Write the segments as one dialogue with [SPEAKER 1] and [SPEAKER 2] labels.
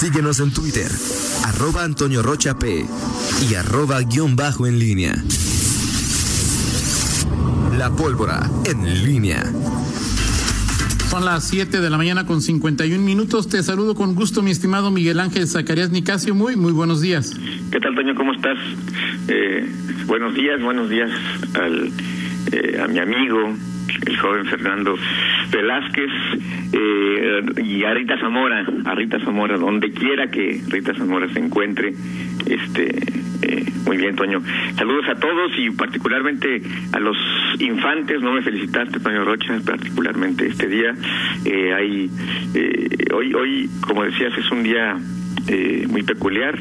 [SPEAKER 1] Síguenos en Twitter, arroba Antonio Rocha P y arroba guion bajo en línea. La pólvora en línea.
[SPEAKER 2] Son las 7 de la mañana con 51 minutos. Te saludo con gusto, mi estimado Miguel Ángel Zacarías Nicasio. Muy, muy buenos días.
[SPEAKER 3] ¿Qué tal, Toño? ¿Cómo estás? Eh, buenos días, buenos días al, eh, a mi amigo, el joven Fernando Velázquez eh, y a Rita Zamora, a Rita Zamora, donde quiera que Rita Zamora se encuentre, este, eh, muy bien, Toño. Saludos a todos y particularmente a los infantes. No me felicitaste, Toño Rocha, particularmente este día. Eh, hay, eh, hoy, hoy, como decías, es un día eh, muy peculiar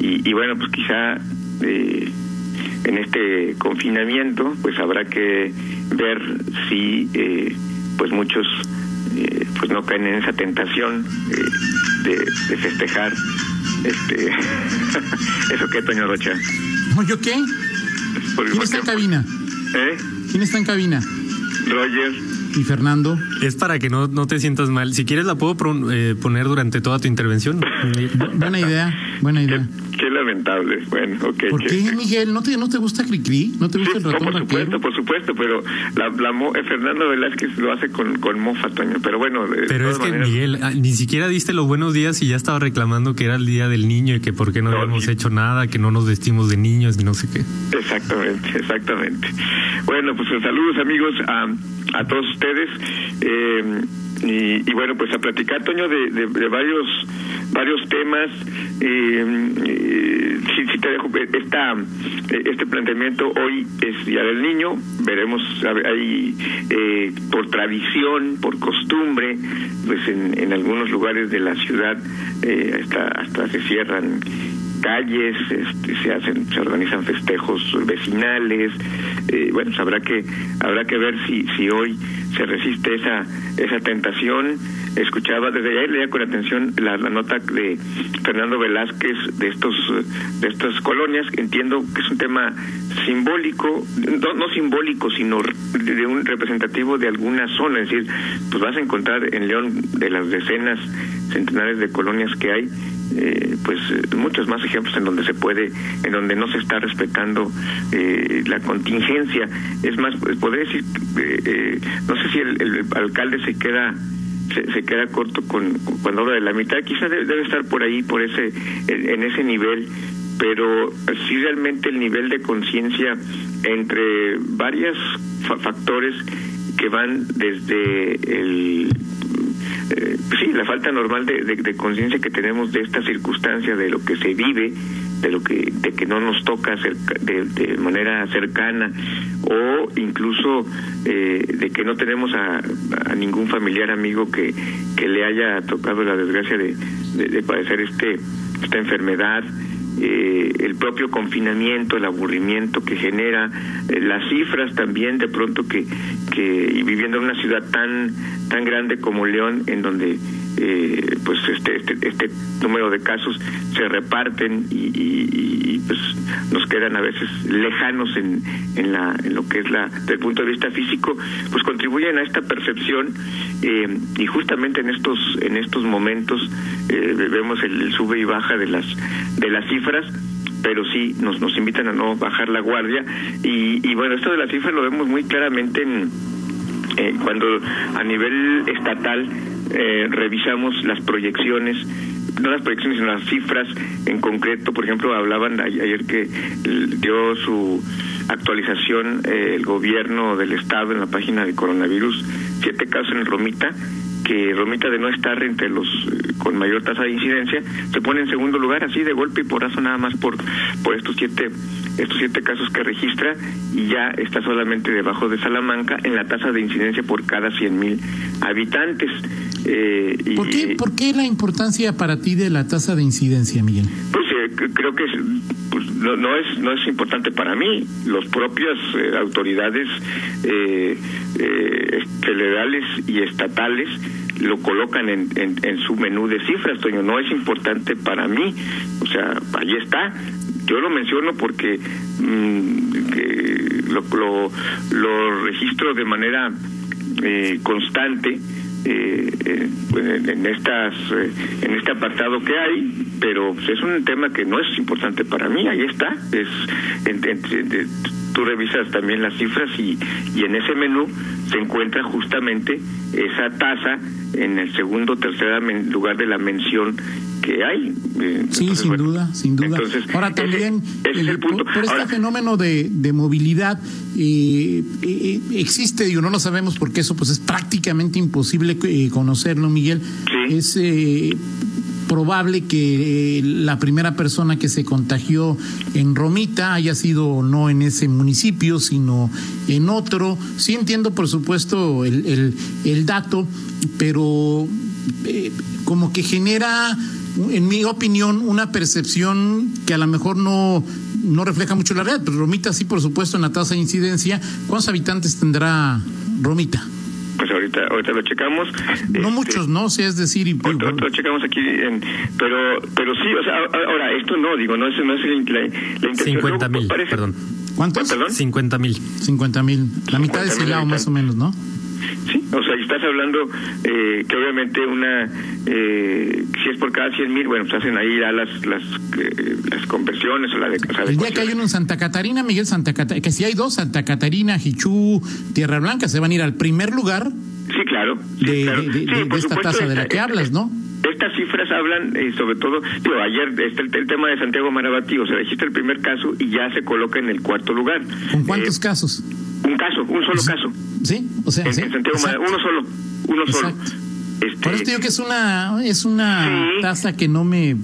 [SPEAKER 3] y, y bueno, pues quizá en este confinamiento, pues habrá que ver si, eh, pues muchos, eh, pues no caen en esa tentación eh, de, de festejar este eso que Toño Rocha
[SPEAKER 2] ¿No, ¿Yo qué? ¿Quién está en cabina?
[SPEAKER 3] ¿Eh?
[SPEAKER 2] ¿Quién está en cabina?
[SPEAKER 3] Roger
[SPEAKER 2] ¿Y Fernando?
[SPEAKER 4] Es para que no, no te sientas mal. Si quieres la puedo pro- eh, poner durante toda tu intervención.
[SPEAKER 2] Bu- Buena idea, buena
[SPEAKER 3] qué,
[SPEAKER 2] idea.
[SPEAKER 3] qué lamentable bueno ok
[SPEAKER 2] ¿Por
[SPEAKER 3] qué-
[SPEAKER 2] Miguel? ¿No te, no te gusta Cricri? ¿No te
[SPEAKER 3] Sí,
[SPEAKER 2] gusta el
[SPEAKER 3] no,
[SPEAKER 2] ratón
[SPEAKER 3] por supuesto, por supuesto, pero la, la mo- eh, Fernando Velázquez lo hace con, con mofa, Toño. Pero bueno, de
[SPEAKER 4] Pero
[SPEAKER 3] todas
[SPEAKER 4] es que,
[SPEAKER 3] maneras-
[SPEAKER 4] Miguel, ah, ni siquiera diste los buenos días y ya estaba reclamando que era el día del niño y que por qué no,
[SPEAKER 3] No,
[SPEAKER 4] habíamos
[SPEAKER 3] sí.
[SPEAKER 4] hecho nada, que no nos vestimos de niños y no sé qué.
[SPEAKER 3] Exactamente, exactamente. Bueno, pues saludos amigos a, a todos ustedes. eh, y, y bueno, pues a platicar, Toño, de, de, varios varios temas. Eh, eh, sí, sí te dejo eh, esta, eh, este planteamiento. Hoy es Día del Niño. Veremos, a- hay eh, por tradición, por costumbre, pues en, en algunos lugares de la ciudad eh, hasta, hasta se cierran calles, este, se hacen, se organizan festejos vecinales, eh, bueno, pues habrá que habrá que ver si si hoy se resiste esa esa tentación. Escuchaba desde ayer leía con atención la, nota de Fernando Velázquez de estos de estas colonias. Entiendo que es un tema simbólico, no, no simbólico, sino de un representativo de alguna zona. Es decir, pues vas a encontrar en León de las decenas, centenares de colonias que hay, eh, pues muchos más ejemplos en donde se puede, en donde no se está respetando eh, la contingencia. Es más, pues, podría decir, eh, eh, no sé si el, alcalde se queda se, queda corto con cuando habla de la mitad, quizá debe, estar por ahí, por ese, en, en ese nivel, pero sí realmente el nivel de conciencia entre varios fa- factores que van desde el eh, sí, la falta normal de, de- de conciencia que tenemos de esta circunstancia, de lo que se vive, de lo que de que no nos toca de, manera cercana o incluso eh, de que no tenemos a, ningún familiar amigo que, que le haya tocado la desgracia de, de- de padecer este esta enfermedad eh, el propio confinamiento, el aburrimiento que genera, las cifras también de pronto que, que y viviendo en una ciudad tan tan grande como León, en donde eh, pues este, este este número de casos se reparten y, pues nos quedan a veces lejanos en, en la en lo que es la del punto de vista físico, pues contribuyen a esta percepción eh, y justamente en estos en estos momentos eh, vemos el, el sube y baja de las de las cifras pero sí nos nos invitan a no bajar la guardia. Y, y bueno esto de las cifras lo vemos muy claramente en eh, cuando a nivel estatal eh, revisamos las proyecciones no las proyecciones sino las cifras en concreto por ejemplo hablaban ayer que dio su actualización eh, el gobierno del estado en la página de coronavirus siete casos en Romita que Romita de no estar entre los eh, con mayor tasa de incidencia se pone en segundo lugar así de golpe y porrazo nada más por por estos siete estos siete casos que registra y ya está solamente debajo de Salamanca en la tasa de incidencia por cada 100 mil habitantes Eh, y,
[SPEAKER 2] ¿Por qué, ¿Por qué la importancia para ti de la tasa de incidencia, Miguel?
[SPEAKER 3] Pues eh, creo que es, pues, no, no es no es importante para mí. Los propias eh, autoridades eh, eh, federales y estatales lo colocan en, en, en su menú de cifras, Toño. No es importante para mí. O sea, ahí está. Yo lo menciono porque mm, que lo, lo, registro de manera eh, constante eh, eh, en estas en este apartado que hay pero pues, es un tema que no es importante para mí ahí está es tú revisas también las cifras y, y en ese menú se encuentra justamente esa tasa en el segundo o tercer lugar de la mención que hay.
[SPEAKER 2] Eh, sí, sin duda, sin duda. Ahora también, por, este fenómeno de, de movilidad eh, eh, existe, digo, no lo sabemos porque eso pues es prácticamente imposible conocerlo, Miguel. Es probable que la primera persona que se contagió en Romita haya sido no en ese municipio, sino en otro. Sí entiendo, por supuesto, el, el, el dato, pero como que genera en mi opinión, una percepción que a lo mejor no, no refleja mucho la realidad, pero Romita sí, por supuesto, en la tasa de incidencia. ¿Cuántos habitantes tendrá Romita?
[SPEAKER 3] Pues ahorita, ahorita lo checamos.
[SPEAKER 2] No este, muchos, ¿no? Sí, es decir... Y,
[SPEAKER 3] ahorita, lo checamos aquí, pero pero sí, o sea, ahora, esto no, digo, no es, no es la, la intención.
[SPEAKER 4] 50 mil, perdón.
[SPEAKER 2] ¿Cuántos?
[SPEAKER 3] ¿Perdón?
[SPEAKER 4] 50 mil.
[SPEAKER 2] 50 mil. La mitad de Silao, más o menos, ¿no?
[SPEAKER 3] Sí, estás hablando eh, que obviamente una, eh, si es por cada 100 mil, bueno, pues hacen ahí ya las las, eh, las conversiones o la de... O
[SPEAKER 2] El día que hay uno en Santa Catarina, Miguel Santa Catarina, que si hay dos, Santa Catarina, Jichú, Tierra Blanca, se van a ir al primer lugar.
[SPEAKER 3] Sí, claro.
[SPEAKER 2] de, esta tasa de la que hablas, ¿no?
[SPEAKER 3] Estas cifras hablan, eh, sobre todo, digo, ayer está el, tema de Santiago Marabatí, o se registra el primer caso y ya se coloca en el cuarto lugar.
[SPEAKER 2] ¿Con cuántos casos?
[SPEAKER 3] Un caso, un solo caso.
[SPEAKER 2] Sí, o sea,
[SPEAKER 3] en, uno solo, uno solo.
[SPEAKER 2] Este... Por eso digo que es una, es una tasa que no me...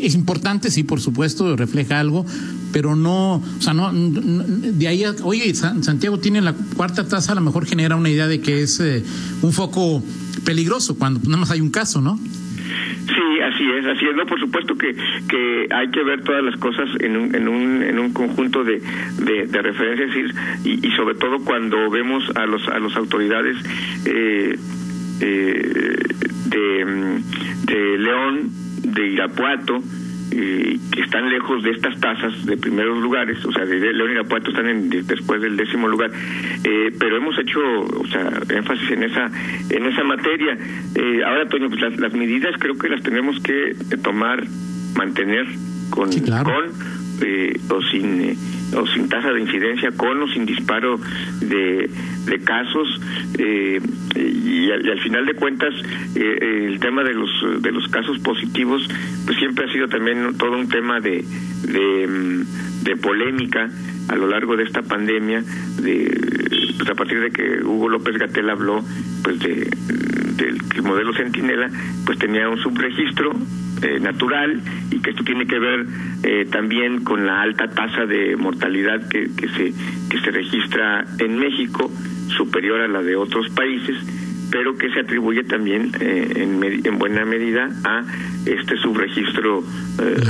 [SPEAKER 2] es importante, sí, por supuesto, refleja algo, pero no, o sea, no, de ahí, oye, Santiago tiene la cuarta tasa, a lo mejor genera una idea de que es eh, un foco peligroso cuando nada más hay un caso, ¿no?
[SPEAKER 3] Sí, así es, así es. No, por supuesto que, que hay que ver todas las cosas en un, en un, en un conjunto de, de, referencias y, y, sobre todo cuando vemos a los a las autoridades eh, eh, de, de León, de Irapuato, eh, que están lejos de estas tasas de primeros lugares, o sea, de León y Irapuato están en, después del décimo lugar, eh, pero hemos hecho, o sea, énfasis en esa en esa materia. Eh, ahora, Toño, pues las, medidas creo que las tenemos que tomar, mantener con, con o sin o sin tasa de incidencia, con o sin disparo de, de casos eh, y, al final de cuentas eh, el tema de los de los casos positivos pues siempre ha sido también todo un tema de, de, mm, de polémica a lo largo de esta pandemia de pues a partir de que Hugo López Gatel habló pues de del modelo Centinela pues tenía un subregistro eh, natural que esto tiene que ver eh, también con la alta tasa de mortalidad que, que, se, que se registra en México, superior a la de otros países, pero que se atribuye también eh, en, en, buena medida a este subregistro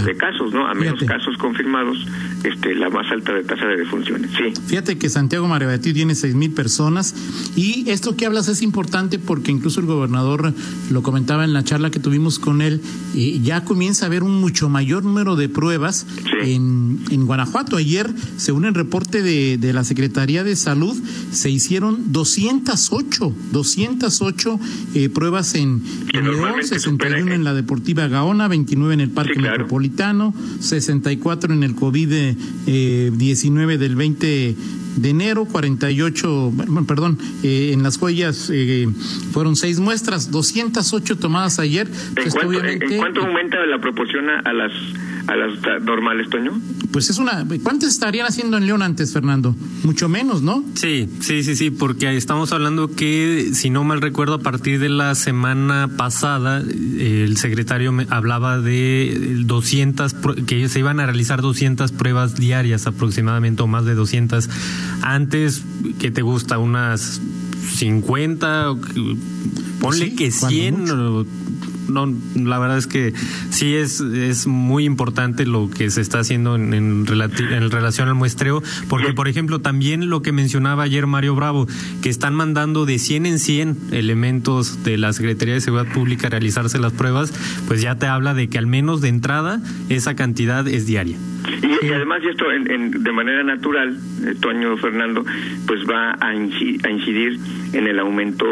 [SPEAKER 3] de casos, ¿no? A menos casos confirmados, este, la más alta de tasa de defunciones. Sí.
[SPEAKER 2] Fíjate que Santiago Marabatí tiene seis mil personas y esto que hablas es importante porque incluso el gobernador lo comentaba en la charla que tuvimos con él, y ya comienza a haber un mucho mayor número de pruebas en, en Guanajuato. Ayer, según el reporte de, de la Secretaría de Salud, se hicieron 208, 208 eh, pruebas en, en León, 61 en la Deportiva Gaona, 29 en el Parque Metropolitano, 64 en el COVID eh, 19 del 20 de enero, 48, perdón, eh, en las huellas eh, fueron seis muestras, 208 tomadas ayer.
[SPEAKER 3] ¿En, pues, cuánto, aumenta la proporción a las a las normales, Toño?
[SPEAKER 2] Pues es una. ¿Cuántas estarían haciendo en León antes, Fernando? Mucho menos, ¿no?
[SPEAKER 4] Sí, sí, sí, sí, porque estamos hablando que, si no mal recuerdo, a partir de la semana pasada, el secretario me hablaba de 200, que se iban a realizar 200 pruebas diarias aproximadamente, o más de 200. Antes, ¿qué te gusta? Unas 50, ponle que 100 no, la verdad es que sí es, es muy importante lo que se está haciendo en, en, relación al muestreo, porque por ejemplo también lo que mencionaba ayer Mario Bravo, que están mandando de 100 en 100 elementos de la Secretaría de Seguridad Pública a realizarse las pruebas, pues ya te habla de que al menos de entrada esa cantidad es diaria.
[SPEAKER 3] Y, además, y esto en, de manera natural, eh, Toño Fernando, pues va a incidir en el aumento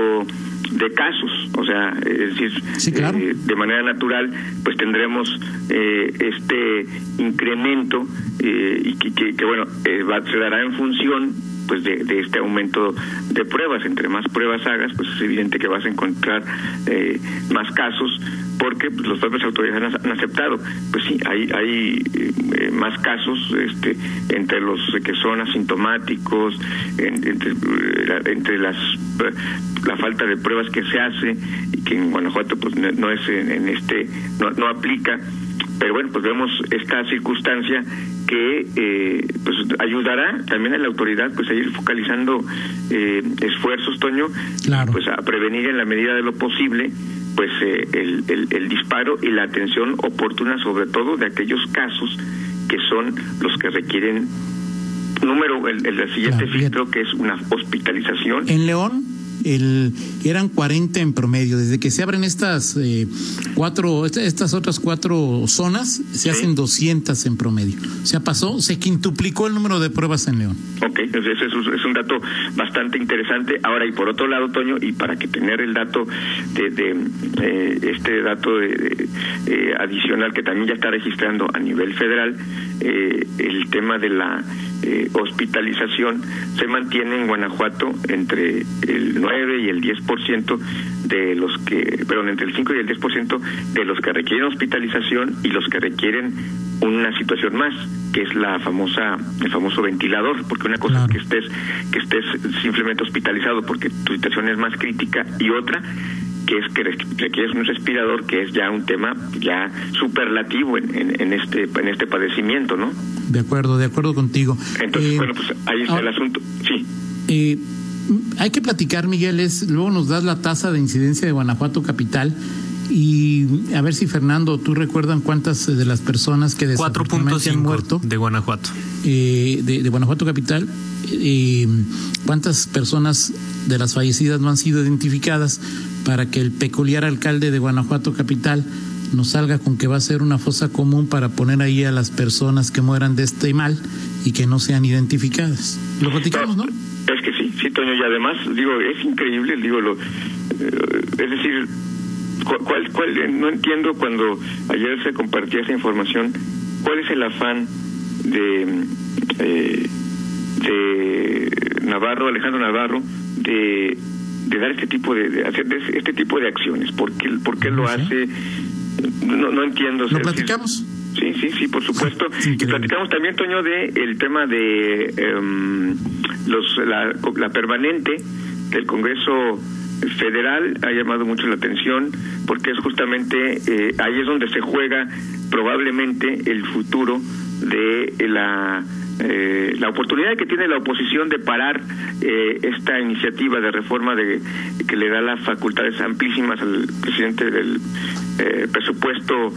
[SPEAKER 3] de casos, o sea, es decir, eh, de manera natural, pues tendremos eh, este incremento eh, y que, que, bueno, va, se dará en función pues de, este aumento de pruebas. Entre más pruebas hagas, pues es evidente que vas a encontrar más casos porque pues, los propios autoridades han, aceptado. Pues sí, hay, hay eh, más casos este, entre los que son asintomáticos, entre, eh, las la falta de pruebas que se hace y que en Guanajuato pues no es en, este no, no aplica pero bueno pues vemos esta circunstancia que eh, pues ayudará también a la autoridad pues a ir focalizando eh, esfuerzos Toño pues a prevenir en la medida de lo posible pues eh, el, el, disparo y la atención oportuna sobre todo de aquellos casos que son los que requieren número el, el siguiente filtro que es una hospitalización.
[SPEAKER 2] En León el, eran 40 en promedio. Desde que se abren estas eh, cuatro, estas otras cuatro zonas, se hacen 200 en promedio. O sea, pasó, se quintuplicó el número de pruebas en León.
[SPEAKER 3] Ok, entonces eso es un dato bastante interesante. Ahora, y por otro lado, Toño, y para que tener el dato de, de eh, este dato de, eh, adicional que también ya está registrando a nivel federal, el tema de la hospitalización se mantiene en Guanajuato entre el 9 y el 10% de los que, perdón, entre el 5 y el 10% de los que requieren hospitalización y los que requieren una situación más, que es la famosa el famoso ventilador, porque una cosa es que estés que estés simplemente hospitalizado porque tu situación es más crítica y otra que es que requieres un respirador, que es ya un tema ya superlativo en, en, este en este padecimiento, ¿no?
[SPEAKER 2] De acuerdo, de acuerdo contigo.
[SPEAKER 3] Entonces, eh, bueno, pues ahí está el asunto. Sí.
[SPEAKER 2] Eh, hay que platicar, Miguel, es, luego nos das la tasa de incidencia de Guanajuato Capital y a ver si Fernando, tú recuerdan cuántas de las personas que desafortunadamente han muerto
[SPEAKER 4] de Guanajuato,
[SPEAKER 2] eh, de, Guanajuato Capital, eh, cuántas personas de las fallecidas no han sido identificadas para que el peculiar alcalde de Guanajuato Capital nos salga con que va a ser una fosa común para poner ahí a las personas que mueran de este mal y que no sean identificadas. Lo platicamos, ¿no?
[SPEAKER 3] Es que sí, sí, Toño, y además, digo, es increíble, digo, lo, eh, es decir, ¿cuál, cuál, no entiendo cuando ayer se compartía esa información, cuál es el afán de, eh, de Navarro, Alejandro Navarro, de, de dar este tipo de, hacer este tipo de acciones, ¿por qué, por qué lo hace? No, no entiendo.
[SPEAKER 2] ¿Lo platicamos?
[SPEAKER 3] Sí, sí, sí, por supuesto. y platicamos también, Toño, de el tema de em, los la, la permanente del Congreso federal ha llamado mucho la atención porque es justamente eh, ahí es donde se juega probablemente el futuro de la eh, la oportunidad que tiene la oposición de parar eh, esta iniciativa de reforma de que le da las facultades amplísimas al presidente del presupuesto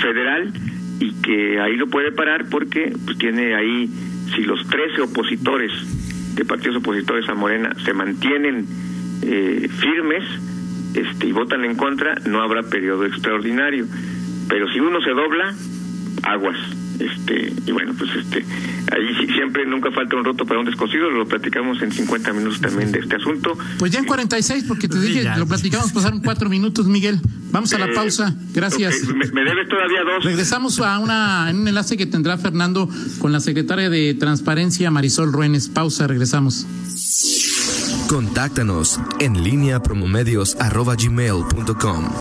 [SPEAKER 3] federal y que ahí lo puede parar porque pues, tiene ahí, si los 13 opositores de partidos opositores a Morena se mantienen eh, firmes este, y votan en contra, no habrá periodo extraordinario. Pero si uno se dobla, aguas. Este y bueno pues este ahí siempre nunca falta un roto para un descosido lo platicamos en 50 minutos también de este asunto.
[SPEAKER 2] Pues ya en 46 porque te dije lo platicamos pasaron cuatro minutos Miguel. Vamos a la eh, pausa. Gracias.
[SPEAKER 3] me, debes todavía dos.
[SPEAKER 2] Regresamos a una en un enlace que tendrá Fernando con la secretaria de transparencia Marisol Ruénes. Pausa regresamos.
[SPEAKER 1] Contáctanos en línea promomedios.com